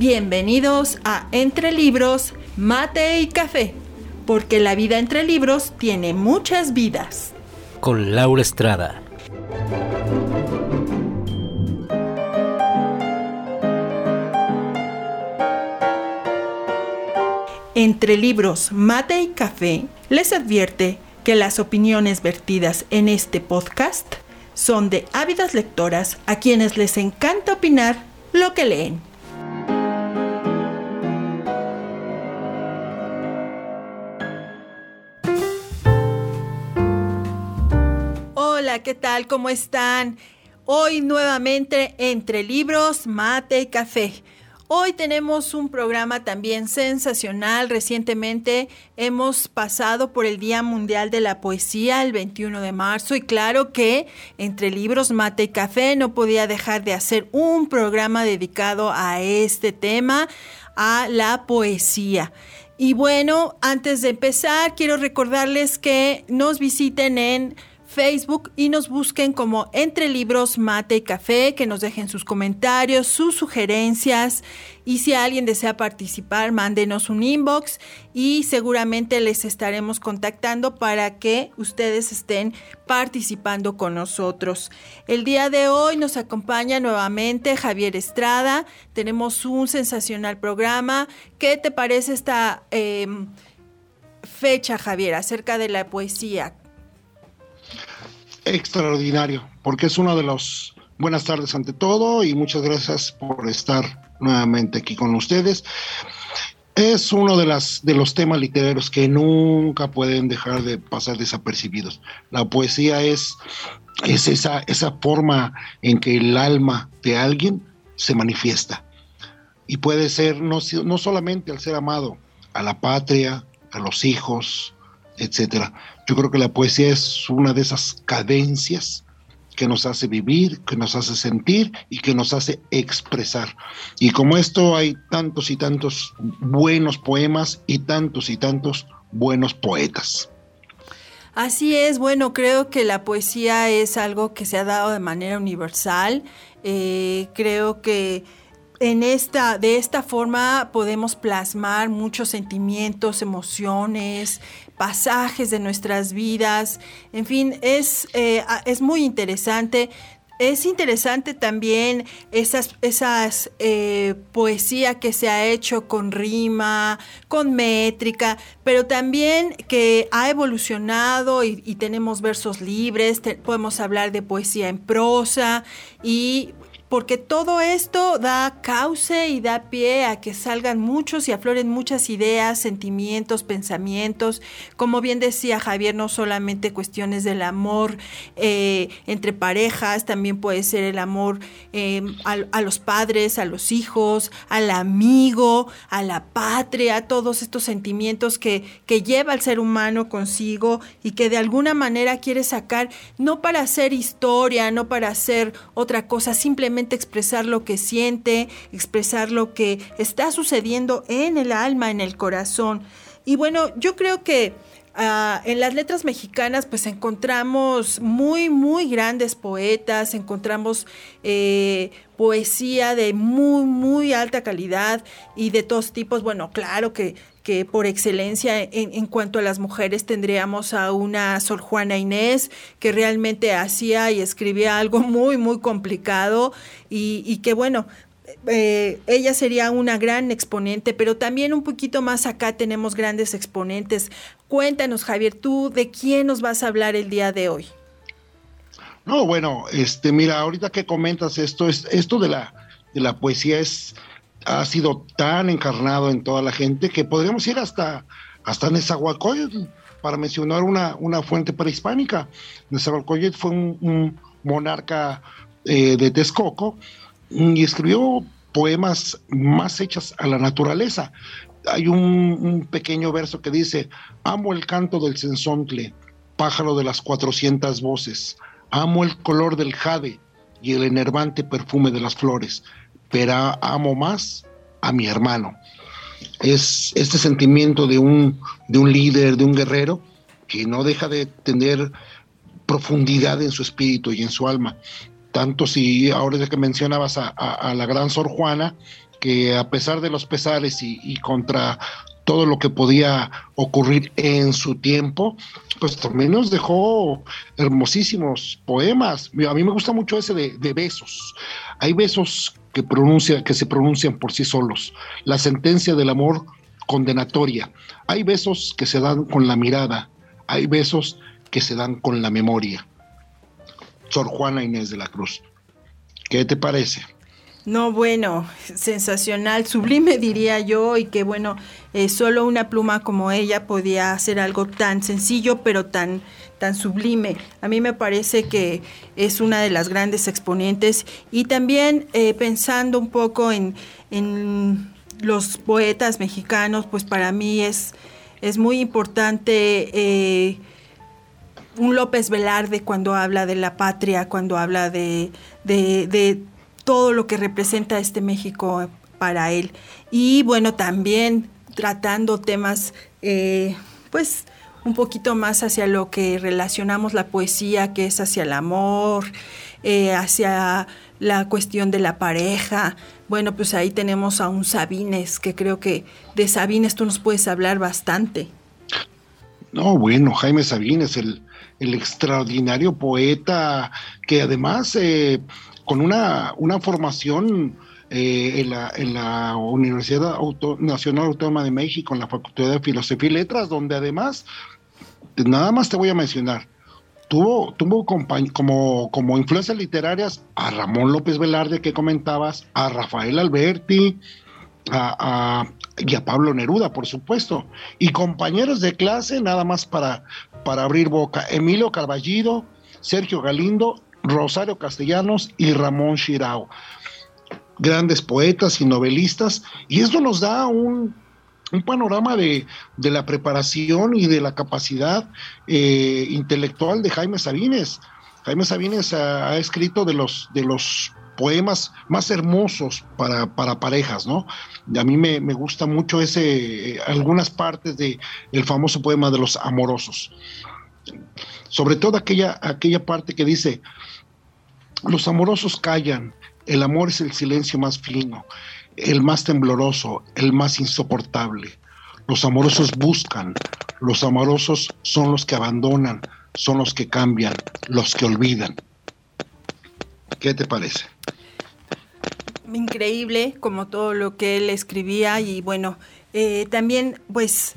Bienvenidos a Entre Libros, Mate y Café, porque la vida entre libros tiene muchas vidas. Con Laura Estrada. Entre Libros, Mate y Café les advierte que las opiniones vertidas en este podcast son de ávidas lectoras a quienes les encanta opinar lo que leen. ¿Qué tal? ¿Cómo están? Hoy nuevamente entre libros, mate y café. Hoy tenemos un programa también sensacional. Recientemente hemos pasado por el Día Mundial de la Poesía el 21 de marzo y claro que entre libros, mate y café no podía dejar de hacer un programa dedicado a este tema, a la poesía. Y bueno, antes de empezar, quiero recordarles que nos visiten en Facebook y nos busquen como Entre Libros, Mate y Café, que nos dejen sus comentarios, sus sugerencias y si alguien desea participar, mándenos un inbox y seguramente les estaremos contactando para que ustedes estén participando con nosotros. El día de hoy nos acompaña nuevamente Javier Estrada, tenemos un sensacional programa. ¿Qué te parece esta... Em, fecha, Javier, acerca de la poesía extraordinario, porque es uno de los buenas tardes ante todo y muchas gracias por estar nuevamente aquí con ustedes. Es uno de, las, de los temas literarios que nunca pueden dejar de pasar desapercibidos. La poesía es, es esa, esa forma en que el alma de alguien se manifiesta. Y puede ser no, no solamente al ser amado, a la patria, a los hijos, etcétera. Yo creo que la poesía es una de esas cadencias que nos hace vivir, que nos hace sentir y que nos hace expresar. Y como esto hay tantos y tantos buenos poemas y tantos y tantos buenos poetas. Así es, bueno, creo que la poesía es algo que se ha dado de manera universal. Eh, creo que en esta, de esta forma podemos plasmar muchos sentimientos, emociones, pasajes de nuestras vidas. En fin, es, eh, es muy interesante. Es interesante también esas, esas eh, poesía que se ha hecho con rima, con métrica, pero también que ha evolucionado y, tenemos versos libres, podemos hablar de poesía en prosa y porque todo esto da cauce y da pie a que salgan muchos y afloren muchas ideas, sentimientos, pensamientos. Como bien decía Javier, no solamente cuestiones del amor eh, entre parejas, también puede ser el amor em, a, los padres, a los hijos, al amigo, a la patria, todos estos sentimientos que, que lleva el ser humano consigo y que de alguna manera quiere sacar, no para hacer historia, no para hacer otra cosa, simplemente expresar lo que siente, expresar lo que está sucediendo en el alma, en el corazón. Y bueno, yo creo que ah, en las letras mexicanas pues encontramos muy, muy grandes poetas, encontramos eh, poesía de muy, muy alta calidad y de todos tipos. Bueno, claro que por excelencia en, cuanto a las mujeres tendríamos a una Sor Juana Inés que realmente hacía y escribía algo muy, muy complicado y, que bueno, eh, ella sería una gran exponente, pero también un poquito más acá tenemos grandes exponentes. Cuéntanos, Javier, tú de quién nos vas a hablar el día de hoy. No, bueno, este, mira, ahorita que comentas esto, es, esto de la, de la poesía es ha sido tan encarnado en toda la gente que podríamos ir hasta, hasta Nezahualcóyotl para mencionar una, una fuente prehispánica. Nezahualcóyotl fue un, monarca eh, de Texcoco y escribió poemas más hechas a la naturaleza. Hay un, un, pequeño verso que dice, amo el canto del censontle, pájaro de las cuatrocientas voces, amo el color del jade y el enervante perfume de las flores pero amo más a mi hermano. Es este sentimiento de un, de un líder, de un guerrero, que no deja de tener profundidad en su espíritu y en su alma. Tanto si ahora de que mencionabas a, la gran Sor Juana, que a pesar de los pesares y, contra todo lo que podía ocurrir en su tiempo, pues también nos dejó hermosísimos poemas. A mí me gusta mucho ese de, de besos. Hay besos que, pronuncia, que se pronuncian por sí solos. La sentencia del amor condenatoria. Hay besos que se dan con la mirada, hay besos que se dan con la memoria. Sor Juana Inés de la Cruz. ¿Qué te parece? No, bueno, sensacional, sublime diría yo, y que bueno, eh, solo una pluma como ella podía hacer algo tan sencillo, pero tan, tan sublime. A mí me parece que es una de las grandes exponentes, y también eh, pensando un poco en, en, los poetas mexicanos, pues para mí es, es muy importante. Eh, un López Velarde cuando habla de la patria, cuando habla de, de, todo lo que representa este México para él. Y bueno, también tratando temas, eh, pues un poquito más hacia lo que relacionamos la poesía, que es hacia el amor, eh, hacia la cuestión de la pareja. Bueno, pues ahí tenemos a un Sabines, que creo que de Sabines tú nos puedes hablar bastante. No, bueno, Jaime Sabines, el, el extraordinario poeta que además eh, con una, una formación eh, en, la, en, la, Universidad Nacional Autónoma de México, en la Facultad de Filosofía y Letras, donde además, nada más te voy a mencionar, tuvo, tuvo como, como influencias literarias a Ramón López Velarde que comentabas, a Rafael Alberti, a, y a Pablo Neruda, por supuesto, y compañeros de clase, nada más para, para abrir boca, Emilio Carballido, Sergio Galindo, Rosario Castellanos y Ramón Shirao. Grandes poetas y novelistas, y esto nos da un, panorama de, la preparación y de la capacidad eh, intelectual de Jaime Sabines. Jaime Sabines ha, escrito de los, de los poemas más hermosos para, parejas, ¿no? A mí me, gusta mucho ese, algunas partes de el famoso poema de los amorosos. Sobre todo aquella, aquella parte que dice, los amorosos callan, el amor es el silencio más fino, el más tembloroso, el más insoportable. Los amorosos buscan, los amorosos son los que abandonan, son los que cambian, los que olvidan. ¿Qué te parece? Increíble, como todo lo que él escribía y bueno, eh, también pues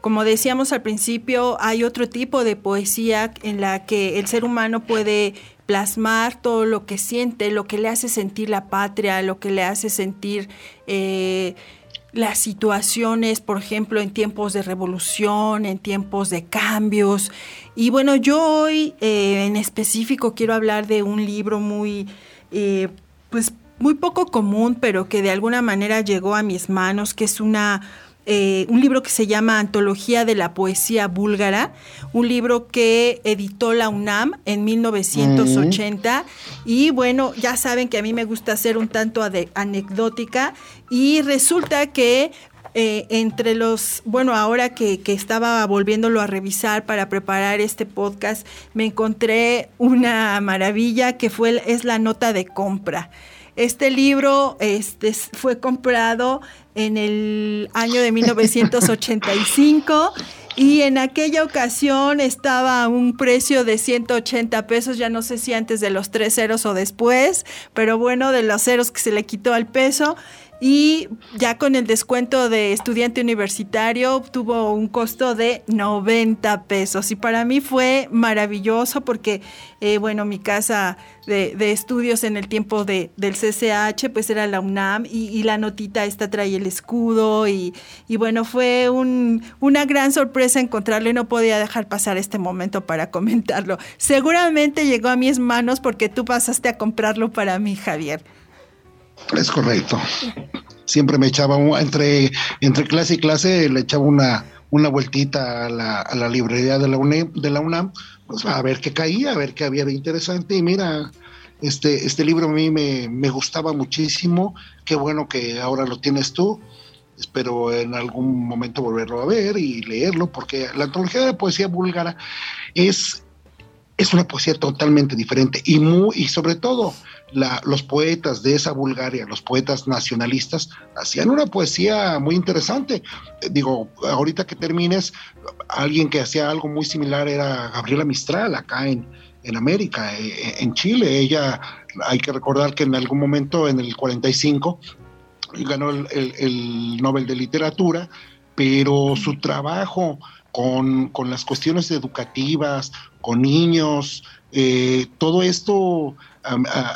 como decíamos al principio, hay otro tipo de poesía en la que el ser humano puede plasmar todo lo que siente, lo que le hace sentir la patria, lo que le hace sentir eh, las situaciones, por ejemplo, en tiempos de revolución, en tiempos de cambios. Y bueno, yo hoy eh, en específico quiero hablar de un libro muy, eh, pues muy poco común, pero que de alguna manera llegó a mis manos, que es una eh, un libro que se llama Antología de la Poesía Búlgara, un libro que editó la UNAM en 1980. Y bueno, ya saben que a mí me gusta ser un tanto anecdótica y resulta que eh, entre los, bueno, ahora que, que, estaba volviéndolo a revisar para preparar este podcast, me encontré una maravilla que fue, es la nota de compra. Este libro este, fue comprado en el año de 1985 y en aquella ocasión estaba a un precio de 180 pesos, ya no sé si antes de los tres ceros o después, pero bueno, de los ceros que se le quitó al peso y ya con el descuento de estudiante universitario tuvo un costo de 90 pesos y para mí fue maravilloso porque, eh, bueno, mi casa de, estudios en el tiempo de, del CCH pues era la UNAM y, la notita esta trae el escudo y, bueno, fue una gran sorpresa encontrarlo y no podía dejar pasar este momento para comentarlo. Seguramente llegó a mis manos porque tú pasaste a comprarlo para mí, Javier. Es correcto. Siempre me echaba entre, entre clase y clase, le echaba una, una vueltita a la, a la librería de la, UNAM, de la UNAM, pues a ver qué caía, a ver qué había de interesante. Y mira, este, este libro a mí me, me gustaba muchísimo. Qué bueno que ahora lo tienes tú. Espero en algún momento volverlo a ver y leerlo, porque la antología de poesía búlgara es, es una poesía totalmente diferente y, muy, y sobre todo los poetas de esa Bulgaria, los poetas nacionalistas, hacían una poesía muy interesante. Digo, ahorita que termines, alguien que hacía algo muy similar era Gabriela Mistral acá en, en América, eh, en Chile. Ella, hay que recordar que en algún momento, en el 45, ganó el, el Nobel de Literatura, pero su trabajo con, con las cuestiones educativas, con niños, eh, todo esto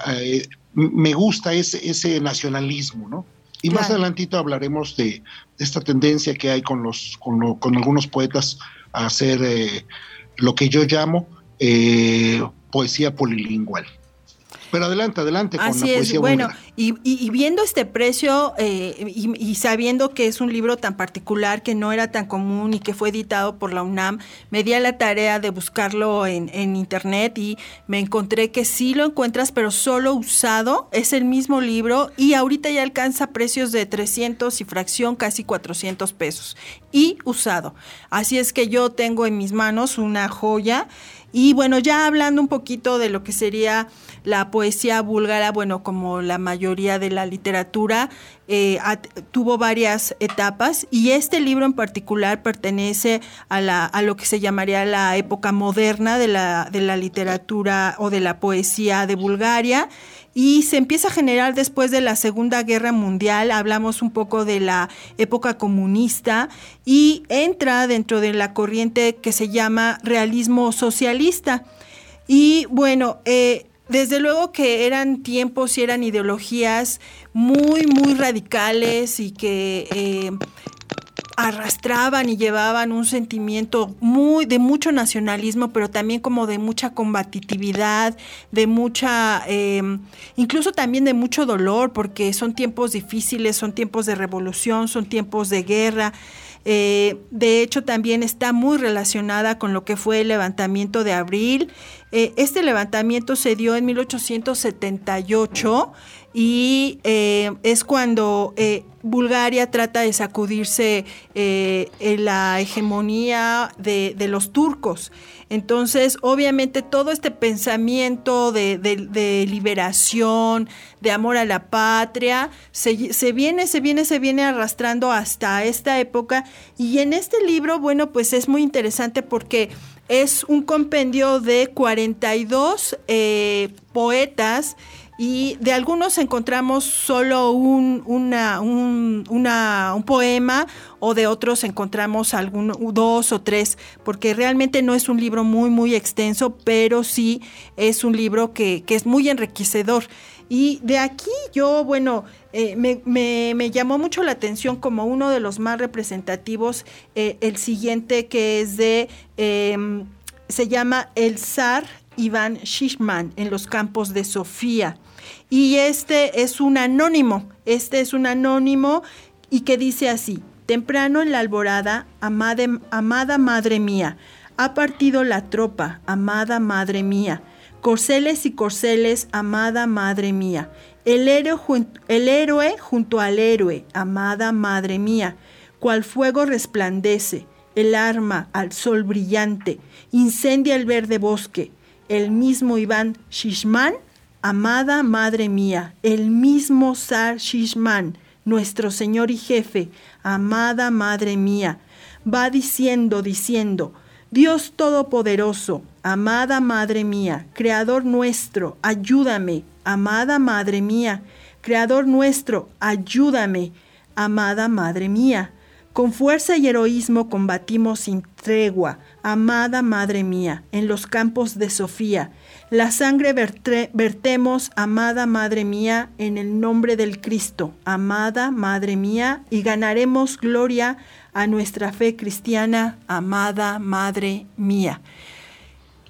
eh, me gusta ese, ese nacionalismo, ¿no? Y más adelantito hablaremos de, esta tendencia que hay con, los, con, con algunos poetas a hacer eh, lo que yo llamo poesía polilingüal. Pero adelante, adelante. Con Así es, bueno, y, viendo este precio eh, y, sabiendo que es un libro tan particular, que no era tan común y que fue editado por la UNAM, me di a la tarea de buscarlo en, internet y me encontré que sí lo encuentras, pero solo usado, es el mismo libro y ahorita ya alcanza precios de 300 y fracción, casi 400 pesos, y usado. Así es que yo tengo en mis manos una joya y bueno, ya hablando un poquito de lo que sería la poesía búlgara, bueno, como la mayoría de la literatura, eh, tuvo varias etapas y este libro en particular pertenece a, la, lo que se llamaría la época moderna de la, de la literatura o de la poesía de Bulgaria y se empieza a generar después de la Segunda Guerra Mundial, hablamos un poco de la época comunista y entra dentro de la corriente que se llama realismo socialista. Y bueno, eh, desde luego que eran tiempos y eran ideologías muy, muy radicales y que eh, arrastraban y llevaban un sentimiento muy de mucho nacionalismo, pero también como de mucha combatividad, de mucha, em, incluso también de mucho dolor, porque son tiempos difíciles, son tiempos de revolución, son tiempos de guerra. Eh, de hecho, también está muy relacionada con lo que fue el levantamiento de abril. Eh, este levantamiento se dio en 1878 y eh, es cuando Bulgaria trata de sacudirse la hegemonía de, los turcos. Entonces, obviamente, todo este pensamiento de, liberación, de amor a la patria, se, viene, se viene, se viene arrastrando hasta esta época. Y en este libro, bueno, pues es muy interesante porque es un compendio de 42 eh, poetas y de algunos encontramos solo un, una, un, un poema o de otros encontramos algunos, dos o tres, porque realmente no es un libro muy, muy extenso, pero sí es un libro que, que es muy enriquecedor. Y de aquí yo, bueno, eh, me, me, llamó mucho la atención como uno de los más representativos, eh, el siguiente que es de, em, se llama El zar Iván Shishman en los campos de Sofía. Y este es un anónimo, este es un anónimo y que dice así, temprano en la alborada, amada, madre mía, ha partido la tropa, amada madre mía, corceles y corceles, amada madre mía, el héroe, el héroe junto al héroe, amada madre mía, cual fuego resplandece, el arma al sol brillante, incendia el verde bosque, el mismo Iván Shishman Amada Madre mía, el mismo Sar Shishman, nuestro Señor y Jefe, amada Madre mía, va diciendo, diciendo, Dios Todopoderoso, amada Madre mía, Creador nuestro, ayúdame, amada Madre mía, Creador nuestro, ayúdame, amada Madre mía. Con fuerza y heroísmo combatimos sin tregua, amada Madre mía, en los campos de Sofía, la sangre vertemos, amada Madre mía, en el nombre del Cristo, amada Madre mía, y ganaremos gloria a nuestra fe cristiana, amada Madre mía.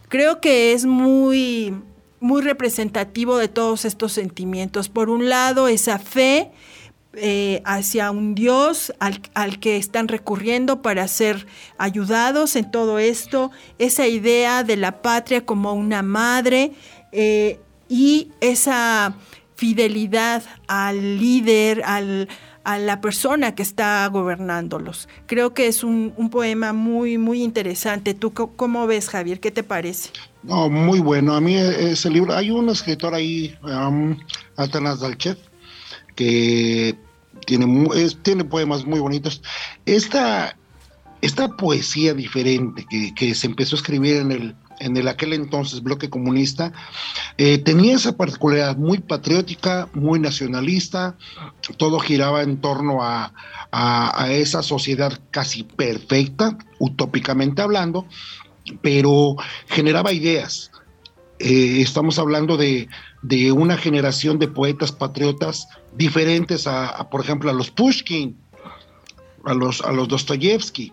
Creo que es muy, muy representativo de todos estos sentimientos. Por un lado, esa fe eh, hacia un Dios al, que están recurriendo para ser ayudados en todo esto, esa idea de la patria como una madre eh, y esa fidelidad al líder, al, a la persona que está gobernándolos. Creo que es un, poema muy, muy interesante. ¿Tú cómo ves, Javier? ¿Qué te parece? No, muy bueno. A mí ese libro, hay un escritor ahí, um, Dalchev, que tiene, tiene poemas muy bonitos. Esta, esta poesía diferente que, que se empezó a escribir en el en el aquel entonces bloque comunista, eh, tenía esa particularidad muy patriótica, muy nacionalista, todo giraba en torno a, esa sociedad casi perfecta, utópicamente hablando, pero generaba ideas. Eh, estamos hablando de, una generación de poetas patriotas diferentes a, por ejemplo, a los Pushkin, a los, a los Dostoyevsky.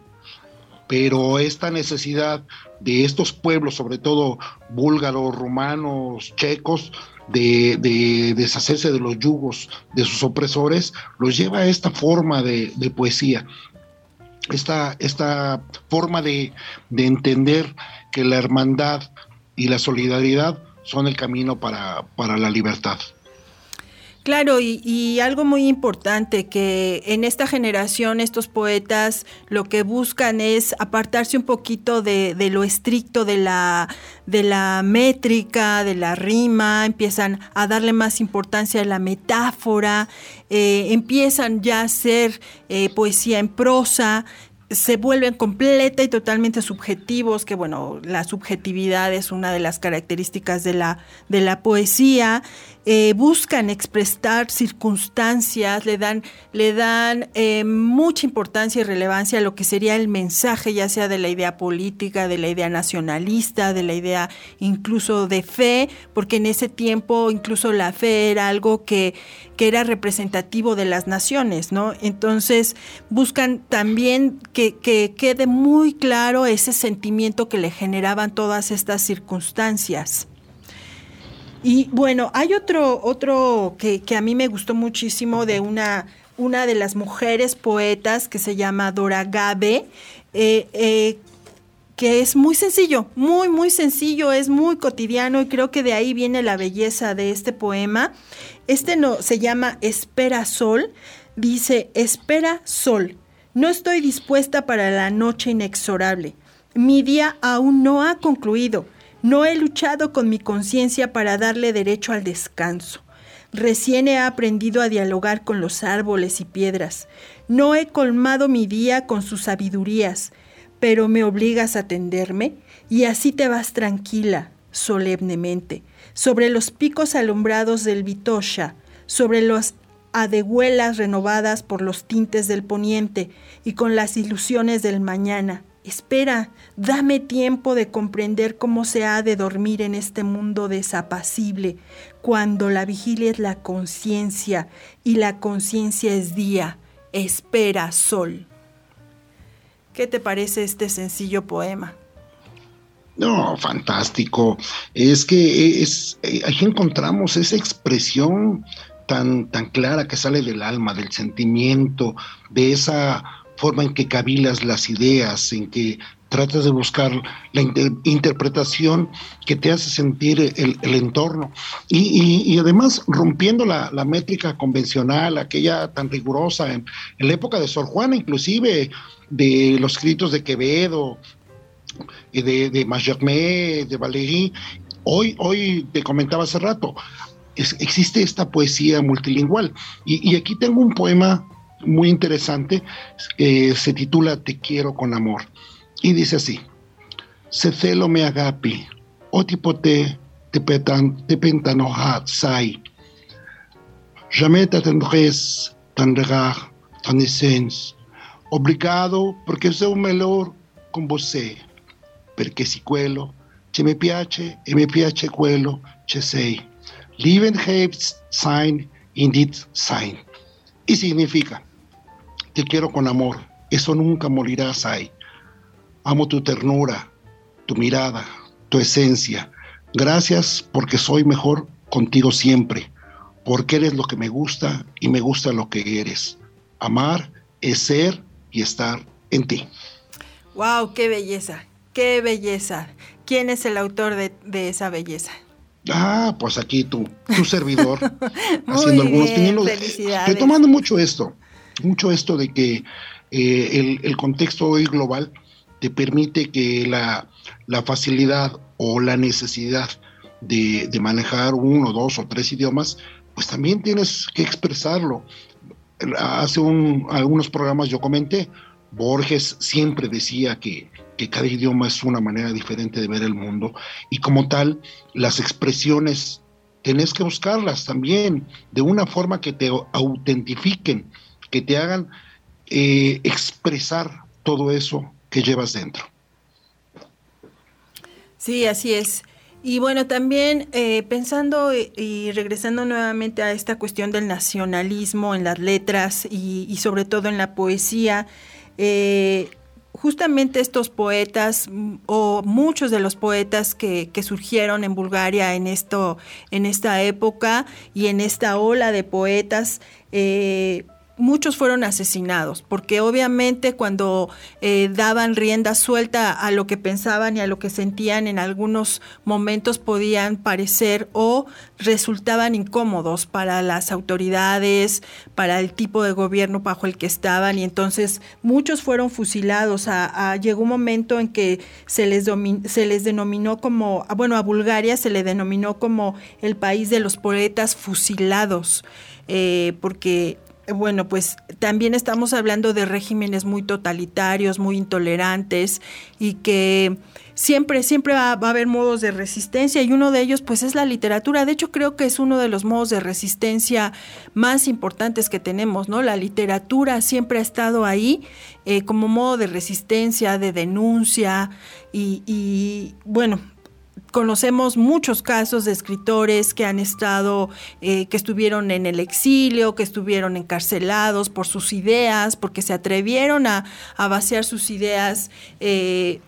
Pero esta necesidad de estos pueblos, sobre todo búlgaros, rumanos, checos, de, deshacerse de los yugos de sus opresores, los lleva a esta forma de, poesía, esta, esta forma de, de entender que la hermandad y la solidaridad son el camino para, para la libertad. Claro, y, algo muy importante, que en esta generación estos poetas lo que buscan es apartarse un poquito de, lo estricto de la, de la métrica, de la rima, empiezan a darle más importancia a la metáfora, eh, empiezan ya a hacer eh, poesía en prosa, se vuelven completa y totalmente subjetivos, que bueno, la subjetividad es una de las características de la, de la poesía, eh, buscan expresar circunstancias, le dan, le dan eh, mucha importancia y relevancia a lo que sería el mensaje, ya sea de la idea política, de la idea nacionalista, de la idea incluso de fe, porque en ese tiempo incluso la fe era algo que, que era representativo de las naciones, ¿no? Entonces buscan también que, que quede muy claro ese sentimiento que le generaban todas estas circunstancias. Y bueno, hay otro, otro que, a mí me gustó muchísimo de una, una de las mujeres poetas que se llama Dora Gabe, eh, eh, que es muy sencillo, muy, muy sencillo, es muy cotidiano y creo que de ahí viene la belleza de este poema. Este no, se llama Espera Sol, dice, Espera Sol, no estoy dispuesta para la noche inexorable, mi día aún no ha concluido. No he luchado con mi conciencia para darle derecho al descanso. Recién he aprendido a dialogar con los árboles y piedras. No he colmado mi día con sus sabidurías, pero me obligas a atenderme y así te vas tranquila, solemnemente, sobre los picos alumbrados del Vitosha, sobre las adehuelas renovadas por los tintes del poniente y con las ilusiones del mañana Espera, dame tiempo de comprender cómo se ha de dormir en este mundo desapacible, cuando la vigilia es la conciencia y la conciencia es día. Espera, sol. ¿Qué te parece este sencillo poema? No, fantástico. Es que es, eh, encontramos esa expresión tan, tan clara que sale del alma, del sentimiento, de esa forma en que cavilas las ideas, en que tratas de buscar la interpretación que te hace sentir el, entorno. Y, además rompiendo la, métrica convencional, aquella tan rigurosa en, la época de Sor Juana, inclusive de los escritos de Quevedo, de, de Mallarmé, de Valéry. Hoy, hoy te comentaba hace rato, existe esta poesía multilingüal. Y, y aquí tengo un poema muy interesante, eh, se titula Te quiero con amor. Y dice así, se celo me agapi, otipote te te pentanohat sai. Jamais t'attendresse tan regard, tan essence. Obrigado porque sou melhor con você. Perché si quello che mi piace e mi piace quello che sei. Lieben hebt sein in dit sein. Y significa, te quiero con amor, eso nunca morirá, Sai. Amo tu ternura, tu mirada, tu esencia. Gracias porque soy mejor contigo siempre, porque eres lo que me gusta y me gusta lo que eres. Amar es ser y estar en ti. ¡Wow! ¡Qué belleza! ¡Qué belleza! ¿Quién es el autor de, esa belleza? Ah, pues aquí tú, tu servidor, haciendo algunos. Felicidades. Estoy tomando mucho esto. mucho esto de que eh, el, contexto hoy global te permite que la, facilidad o la necesidad de, manejar uno, dos o tres idiomas, pues también tienes que expresarlo. Hace algunos programas yo comenté, Borges siempre decía que, que, cada idioma es una manera diferente de ver el mundo y como tal, las expresiones tenés que buscarlas también de una forma que te autentifiquen, que te hagan eh, expresar todo eso que llevas dentro. Sí, así es. Y bueno, también eh, pensando y regresando nuevamente a esta cuestión del nacionalismo en las letras y, sobre todo en la poesía, eh, justamente estos poetas o muchos de los poetas que, surgieron en Bulgaria en esto, en esta época y en esta ola de poetas, muchos fueron asesinados, porque obviamente cuando eh, daban rienda suelta a lo que pensaban y a lo que sentían en algunos momentos podían parecer o resultaban incómodos para las autoridades, para el tipo de gobierno bajo el que estaban y entonces muchos fueron fusilados. llegó un momento en que se les, se les denominó como, bueno, a Bulgaria se le denominó como el país de los poetas fusilados. Eh, porque bueno, pues también estamos hablando de regímenes muy totalitarios, muy intolerantes y que siempre, siempre va, a haber modos de resistencia y uno de ellos pues es la literatura. De hecho creo que es uno de los modos de resistencia más importantes que tenemos, ¿no? La literatura siempre ha estado ahí eh, como modo de resistencia, de denuncia y, y bueno, conocemos muchos casos de escritores que han estado, eh, que estuvieron en el exilio, que estuvieron encarcelados por sus ideas, porque se atrevieron a, vaciar sus ideas eh,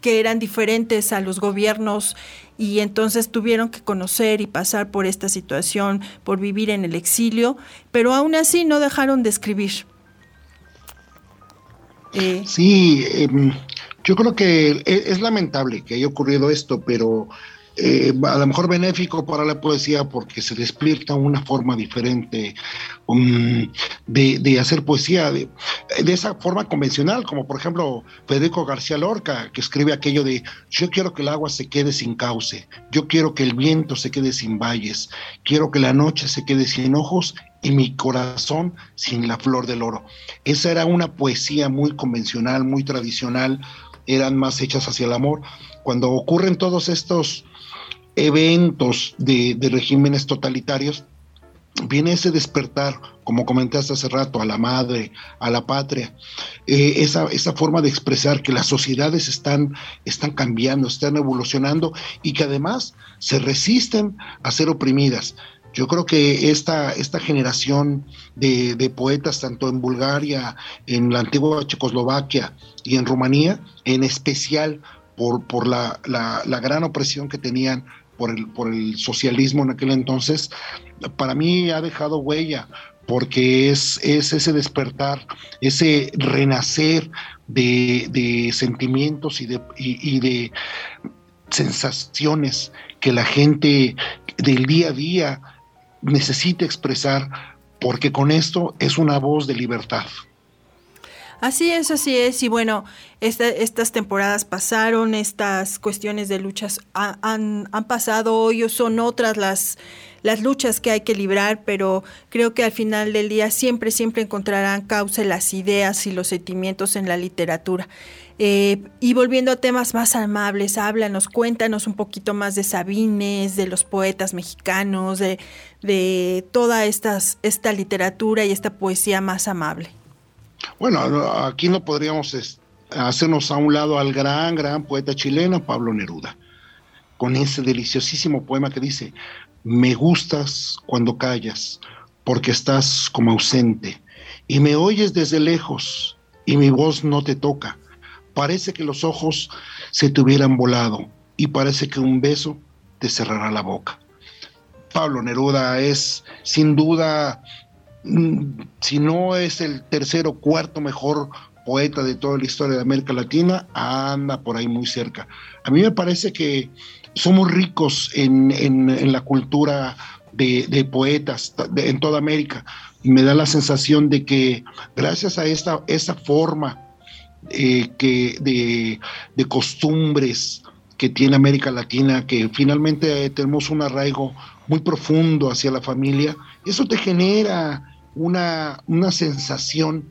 que eran diferentes a los gobiernos y entonces tuvieron que conocer y pasar por esta situación, por vivir en el exilio, pero aún así no dejaron de escribir. Eh, sí, em, yo creo que e, es, lamentable que haya ocurrido esto, pero eh, a lo mejor benéfico para la poesía porque se despierta una forma diferente um, de, hacer poesía, de, esa forma convencional, como por ejemplo Federico García Lorca, que escribe aquello de yo quiero que el agua se quede sin cauce, yo quiero que el viento se quede sin valles, quiero que la noche se quede sin ojos y mi corazón sin la flor del oro. Esa era una poesía muy convencional, muy tradicional, eran más hechas hacia el amor. Cuando ocurren todos estos eventos de, regímenes totalitarios, viene ese despertar, como comentaste hace rato, a la madre, a la patria, eh, esa, esa, forma de expresar que las sociedades están, están cambiando, están evolucionando y que además se resisten a ser oprimidas. Yo creo que esta, esta generación de, poetas, tanto en Bulgaria, en la antigua Checoslovaquia y en Rumanía, en especial por, por la, gran opresión que tenían por el, por el socialismo en aquel entonces, para mí ha dejado huella, porque es, es ese despertar, ese renacer de, sentimientos y de, y de sensaciones que la gente del día a día necesita expresar, porque con esto es una voz de libertad. Así es, así es. Y bueno, estas temporadas pasaron, estas cuestiones de luchas han, han, pasado, hoy son otras las, las luchas que hay que librar, pero creo que al final del día siempre, siempre encontrarán causa las ideas y los sentimientos en la literatura. Eh, y volviendo a temas más amables, háblanos, cuéntanos un poquito más de Sabines, de los poetas mexicanos, de, toda esta literatura y esta poesía más amable. Bueno, aquí no podríamos hacernos a un lado al gran, gran poeta chileno Pablo Neruda, con ese deliciosísimo poema que dice, me gustas cuando callas, porque estás como ausente, y me oyes desde lejos, y mi voz no te toca Parece que los ojos se te hubieran volado y parece que un beso te cerrará la boca. Pablo Neruda es sin duda, mm, si no es el tercero o cuarto mejor poeta de toda la historia de América Latina, anda por ahí muy cerca. A mí me parece que somos ricos en, la cultura de, poetas en toda América. Me da la sensación de que gracias a esta, esa forma eh, que de, costumbres que tiene América Latina, que finalmente tenemos un arraigo muy profundo hacia la familia, eso te genera una, una sensación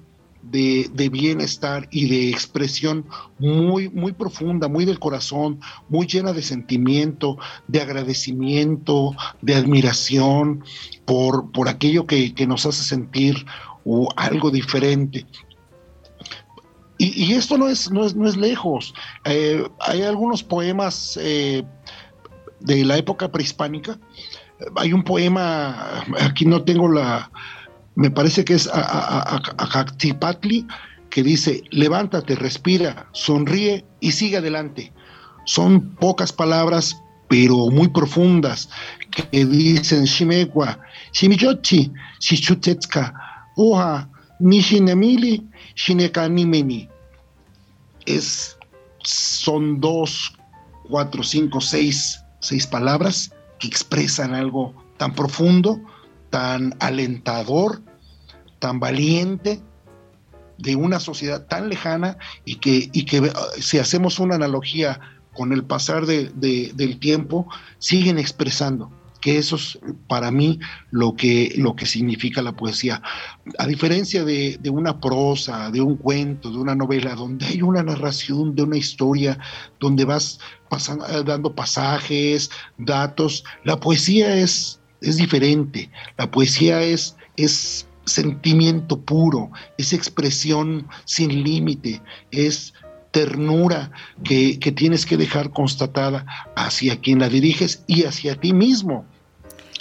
de, bienestar y de expresión muy, muy profunda, muy del corazón, muy llena de sentimiento, de agradecimiento, de admiración por, por aquello que, nos hace sentir o algo diferente. Y, esto no es, no es, no es lejos. Eh, hay algunos poemas eh, de la época prehispánica. Hay un poema, aquí no tengo la, me parece que es Acactipatli, que dice, levántate, respira, sonríe y sigue adelante. Son pocas palabras, pero muy profundas, que dicen, Shimegua, Shimiyochi, Shichutetska, Oja, Nishinemili, Shinekanimeni. Es, son dos, cuatro, cinco, seis, seis palabras que expresan algo tan profundo, tan alentador, tan valiente de una sociedad tan lejana y que, y que si hacemos una analogía con el pasar del tiempo, siguen expresando que eso es para mí lo que, lo que significa la poesía. A diferencia de, de, una prosa, de un cuento, de una novela, donde hay una narración de una historia, donde vas pasando, dando pasajes, datos, la poesía es, es diferente. La poesía es, es sentimiento puro, es expresión sin límite, es ternura que, tienes que dejar constatada hacia quien la diriges y hacia ti mismo.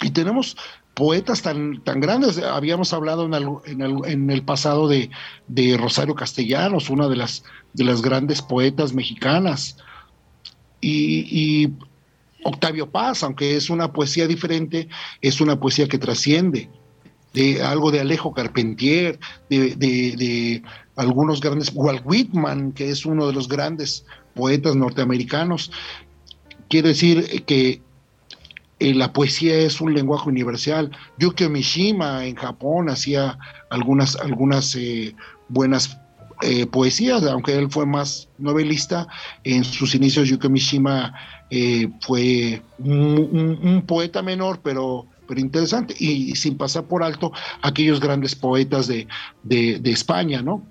Y tenemos poetas tan, tan grandes. Habíamos hablado en el, pasado de, de, Rosario Castellanos, una de las, de las grandes poetas mexicanas. Y, Octavio Paz, aunque es una poesía diferente, es una poesía que trasciende de algo de Alejo Carpentier, de, algunos grandes, Walt Whitman, que es uno de los grandes poetas norteamericanos. Quiere decir que eh, la poesía es un lenguaje universal. Yukio Mishima en Japón hacía algunas, algunas eh, buenas eh, poesías, aunque él fue más novelista. En sus inicios Yukio Mishima fue un poeta menor, pero pero interesante, y, sin pasar por alto aquellos grandes poetas de, España, ¿no?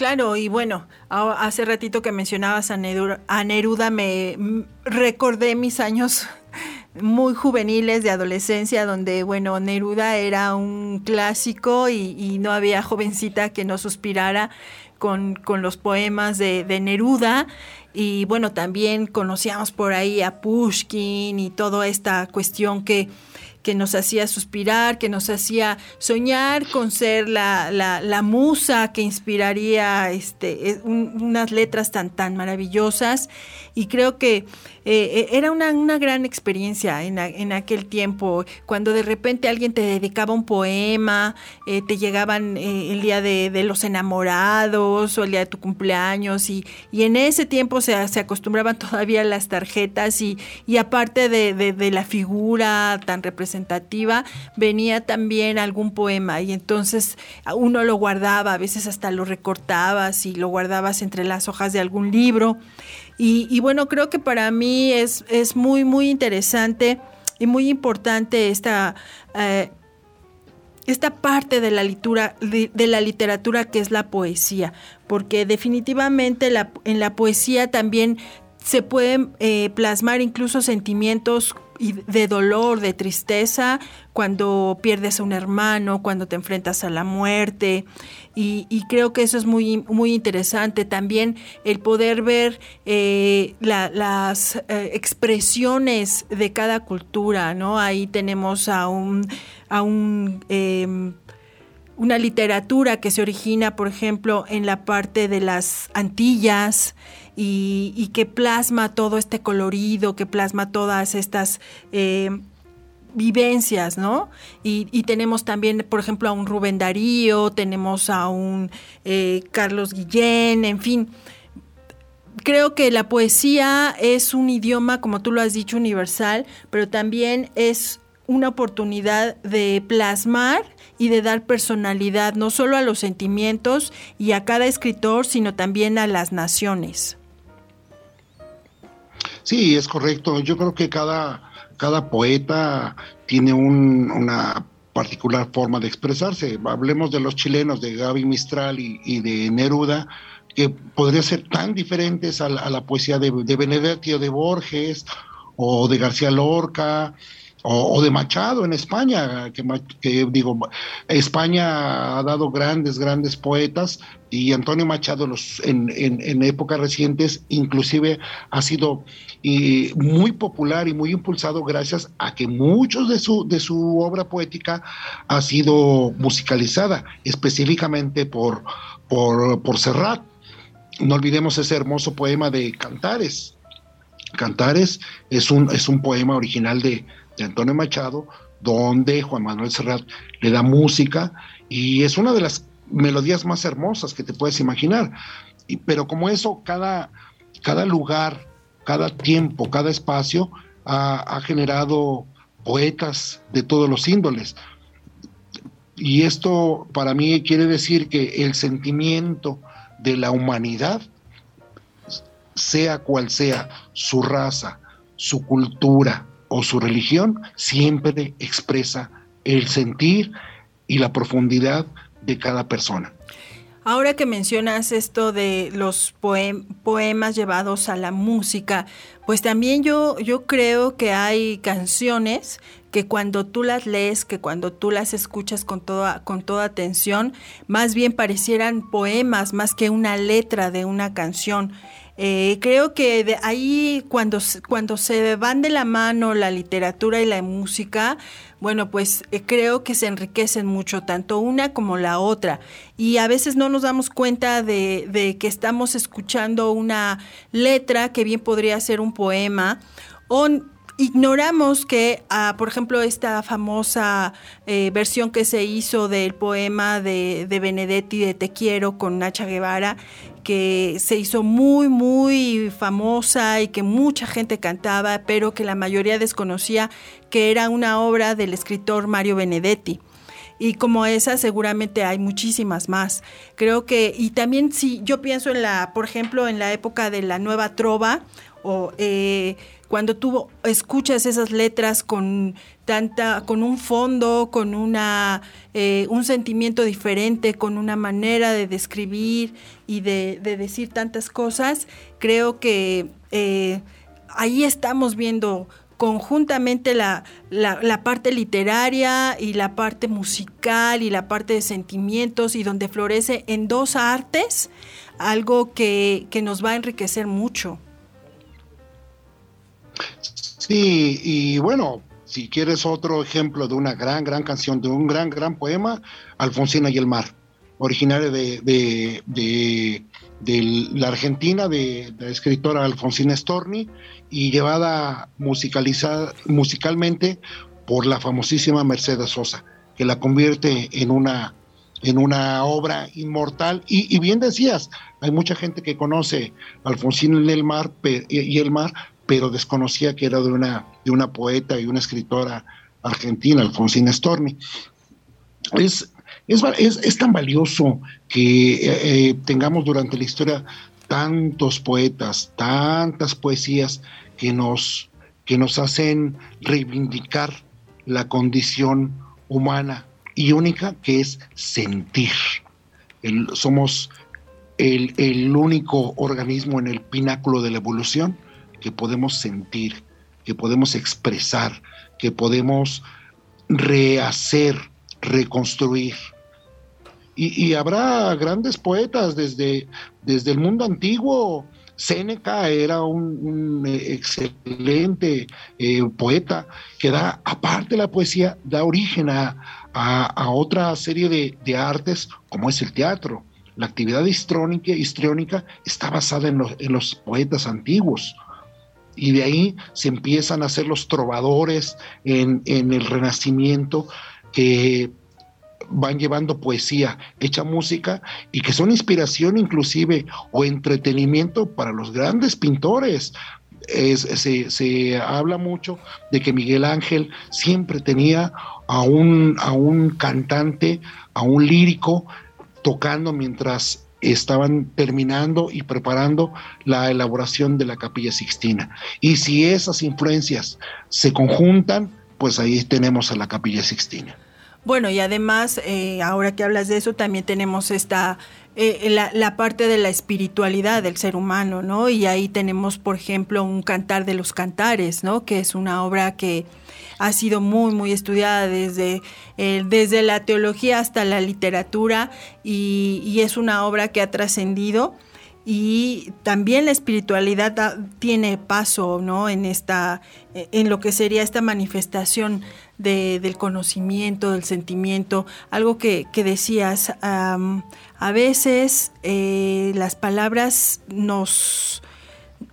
Claro, y bueno, hace ratito que mencionabas a Neruda, me recordé mis años muy juveniles de adolescencia, donde, bueno, Neruda era un clásico y, no había jovencita que no suspirara con, los poemas de, de Neruda. Y bueno, también conocíamos por ahí a Pushkin y toda esta cuestión que que nos hacía suspirar, que nos hacía soñar con ser la, la, musa que inspiraría este, eh, unas letras tan, tan maravillosas. Y creo que eh, eh, era una, una, gran experiencia en, en, aquel tiempo, cuando de repente alguien te dedicaba un poema, te llegaban el día de, de, los enamorados o el día de tu cumpleaños, y, y en ese tiempo se, se, acostumbraban todavía las tarjetas y, y aparte de, de la figura tan representativa, venía también algún poema y entonces uno lo guardaba, a veces hasta lo recortabas y lo guardabas entre las hojas de algún libro. Y, bueno, creo que para mí es, es, muy, muy interesante y muy importante esta... Eh, esta parte de la, literatura, de, la literatura que es la poesía, porque definitivamente la, en la poesía también se pueden eh, plasmar incluso sentimientos de dolor, de tristeza, cuando pierdes a un hermano, cuando te enfrentas a la muerte. Y, creo que eso es muy, muy interesante. También el poder ver eh, las eh, expresiones de cada cultura, ¿no? Ahí tenemos a un, a un em, una literatura que se origina, por ejemplo, en la parte de las Antillas y, que plasma todo este colorido, que plasma todas estas eh, vivencias, ¿no? Y, tenemos también, por ejemplo, a un Rubén Darío, tenemos a un eh, Carlos Guillén, en fin. Creo que la poesía es un idioma, como tú lo has dicho, universal, pero también es una oportunidad de plasmar y de dar personalidad no solo a los sentimientos y a cada escritor, sino también a las naciones. Sí, es correcto. Yo creo que cada, cada poeta tiene una particular forma de expresarse. Hablemos de los chilenos, de Gaby Mistral y, de Neruda, que podrían ser tan diferentes a la, poesía de, de, Benedetti o de Borges o de García Lorca o, de Machado en España, que, digo, España ha dado grandes, grandes poetas y Antonio Machado los, en, épocas recientes inclusive ha sido muy popular y muy impulsado gracias a que muchos de su, de su obra poética ha sido musicalizada, específicamente por, por, por Serrat. No olvidemos ese hermoso poema de Cantares. Cantares es un, es un poema original de, Antonio Machado, donde Juan Manuel Serrat le da música y es una de las melodías más hermosas que te puedes imaginar. Y, pero como eso, cada, cada lugar, cada tiempo, cada espacio ha generado poetas de todos los índoles. Y esto para mí quiere decir que el sentimiento de la humanidad, sea cual sea su raza, su cultura, o su religión siempre expresa el sentir y la profundidad de cada persona. Ahora que mencionas esto de los poemas llevados a la música, pues también yo, yo creo que hay canciones que cuando tú las lees, que cuando tú las escuchas con toda, con toda atención, más bien parecieran poemas más que una letra de una canción. Eh, creo que de ahí cuando, cuando se van de la mano la literatura y la música, bueno, pues eh, creo que se enriquecen mucho, tanto una como la otra. Y a veces no nos damos cuenta de, de que estamos escuchando una letra que bien podría ser un poema ignoramos que, ah, por ejemplo, esta famosa eh, versión que se hizo del poema de, de, Benedetti de Te quiero con Nacha Guevara, que se hizo muy, muy famosa y que mucha gente cantaba, pero que la mayoría desconocía que era una obra del escritor Mario Benedetti. Y como esa seguramente hay muchísimas más. Creo que, y también si yo pienso en la, por ejemplo, en la época de la nueva trova, o eh, cuando tú escuchas esas letras con tanta, con un fondo, con una, eh, un sentimiento diferente, con una manera de describir y de, decir tantas cosas, creo que eh, ahí estamos viendo conjuntamente la, la, parte literaria y la parte musical y la parte de sentimientos y donde florece en dos artes algo que, que nos va a enriquecer mucho. Sí, y bueno, si quieres otro ejemplo de una gran, gran canción, de un gran, gran poema, Alfonsina y el mar, originaria de, de, la Argentina, de, la escritora Alfonsina Storni, y llevada musicalizada, musicalmente por la famosísima Mercedes Sosa, que la convierte en una, en una obra inmortal. Y, y bien decías, hay mucha gente que conoce Alfonsina y el mar, y el mar pero desconocía que era de una, de una poeta y una escritora argentina, Alfonsina Storni. Es, es, tan valioso que eh, eh, tengamos durante la historia tantos poetas, tantas poesías que nos, que nos hacen reivindicar la condición humana y única que es sentir. somos el, el, único organismo en el pináculo de la evolución que podemos sentir, que podemos expresar, que podemos rehacer, reconstruir. Y, habrá grandes poetas desde, desde el mundo antiguo. Séneca era un, excelente eh, poeta que da, aparte de la poesía, da origen a, otra serie de, artes como es el teatro. La actividad histriónica, está basada en en los poetas antiguos y de ahí se empiezan a hacer los trovadores en, el Renacimiento que van llevando poesía, hecha música y que son inspiración inclusive o entretenimiento para los grandes pintores. se, habla mucho de que Miguel Ángel siempre tenía a un, a un cantante, a un lírico, tocando mientras estaban terminando y preparando la elaboración de la capilla sixtina. Y si esas influencias se conjuntan, pues ahí tenemos a la capilla sixtina. Bueno, y además, eh, ahora que hablas de eso, también tenemos esta, eh, la, parte de la espiritualidad del ser humano, ¿no? Y ahí tenemos, por ejemplo, un cantar de los cantares, ¿no? Que es una obra que ha sido muy, muy estudiada desde, eh, desde la teología hasta la literatura y, y es una obra que ha trascendido y también la espiritualidad tiene paso ¿no? en, esta, en lo que sería esta manifestación de, del conocimiento, del sentimiento, algo que, que decías, a veces eh, las palabras nos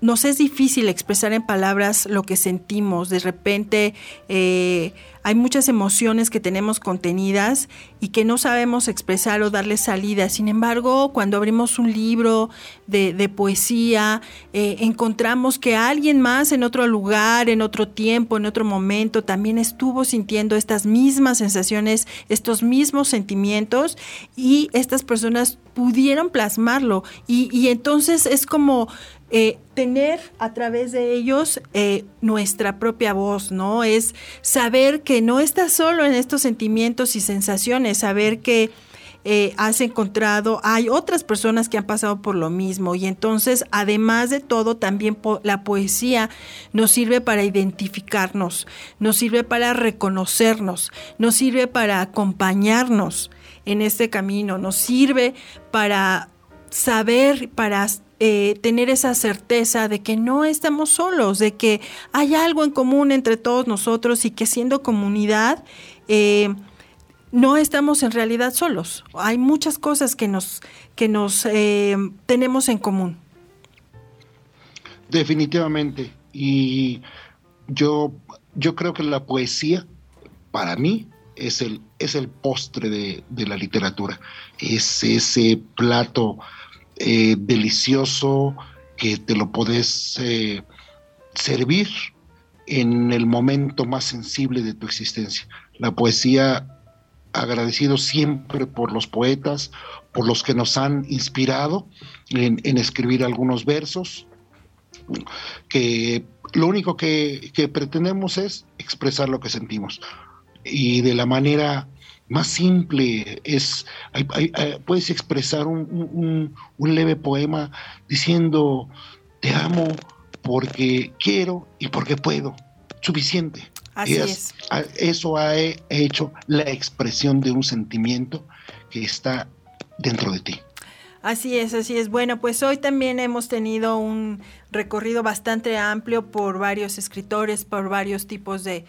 nos es difícil expresar en palabras lo que sentimos. De repente eh, hay muchas emociones que tenemos contenidas y que no sabemos expresar o darle salida. Sin embargo, cuando abrimos un libro de, poesía, eh, encontramos que alguien más en otro lugar, en otro tiempo, en otro momento, también estuvo sintiendo estas mismas sensaciones, estos mismos sentimientos y estas personas pudieron plasmarlo. Y, y entonces es como eh, tener a través de ellos eh, nuestra propia voz, ¿no? Es saber que no estás solo en estos sentimientos y sensaciones, saber que eh, has encontrado, hay otras personas que han pasado por lo mismo y entonces, además de todo, también la poesía nos sirve para identificarnos, nos sirve para reconocernos, nos sirve para acompañarnos en este camino, nos sirve para saber, para eh, tener esa certeza de que no estamos solos, de que hay algo en común entre todos nosotros y que siendo comunidad eh, no estamos en realidad solos. Hay muchas cosas que nos, que nos eh, tenemos en común. Definitivamente. Y yo, yo creo que la poesía, para mí, es el, es el postre de, de la literatura. Es ese plato eh, delicioso que te lo puedes eh, servir en el momento más sensible de tu existencia. La poesía, agradecido siempre por los poetas, por los que nos han inspirado en, escribir algunos versos, que lo único que pretendemos es expresar lo que sentimos y de la manera más simple, es, puedes expresar un, leve poema diciendo, te amo porque quiero y porque puedo. Suficiente. Así es, Eso ha hecho la expresión de un sentimiento que está dentro de ti. Así es, así es. Bueno, pues hoy también hemos tenido un recorrido bastante amplio por varios escritores, por varios tipos de,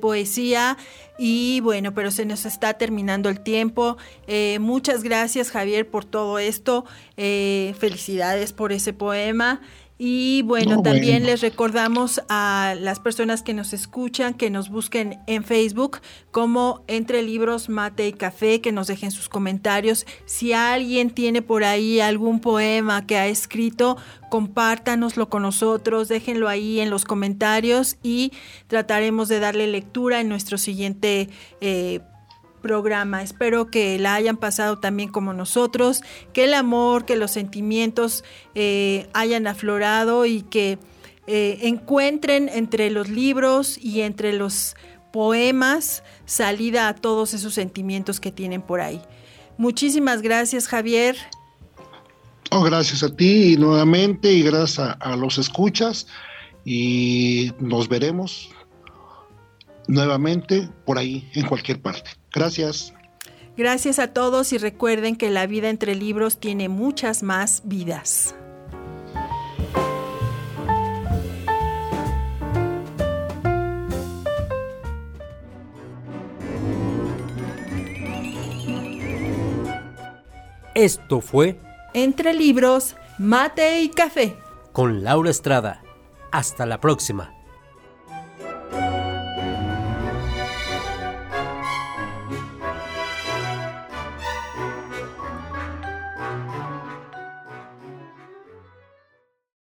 poesía y bueno, pero se nos está terminando el tiempo. Eh, muchas gracias Javier por todo esto. Eh, felicidades por ese poema. Y bueno, también les recordamos a las personas que nos escuchan que nos busquen en Facebook como Entre Libros, Mate y Café, que nos dejen sus comentarios. Si alguien tiene por ahí algún poema que ha escrito, compártanoslo con nosotros, déjenlo ahí en los comentarios y trataremos de darle lectura en nuestro siguiente eh, programa. Espero que la hayan pasado también como nosotros, que el amor, que los sentimientos eh, hayan aflorado y que eh, encuentren entre los libros y entre los poemas salida a todos esos sentimientos que tienen por ahí. Muchísimas gracias, Javier. Oh, gracias a ti nuevamente y gracias a los escuchas y nos veremos nuevamente por ahí en cualquier parte. Gracias. Gracias a todos y recuerden que la vida entre libros tiene muchas más vidas. Esto fue Entre libros, mate y café. Con Laura Estrada. Hasta la próxima.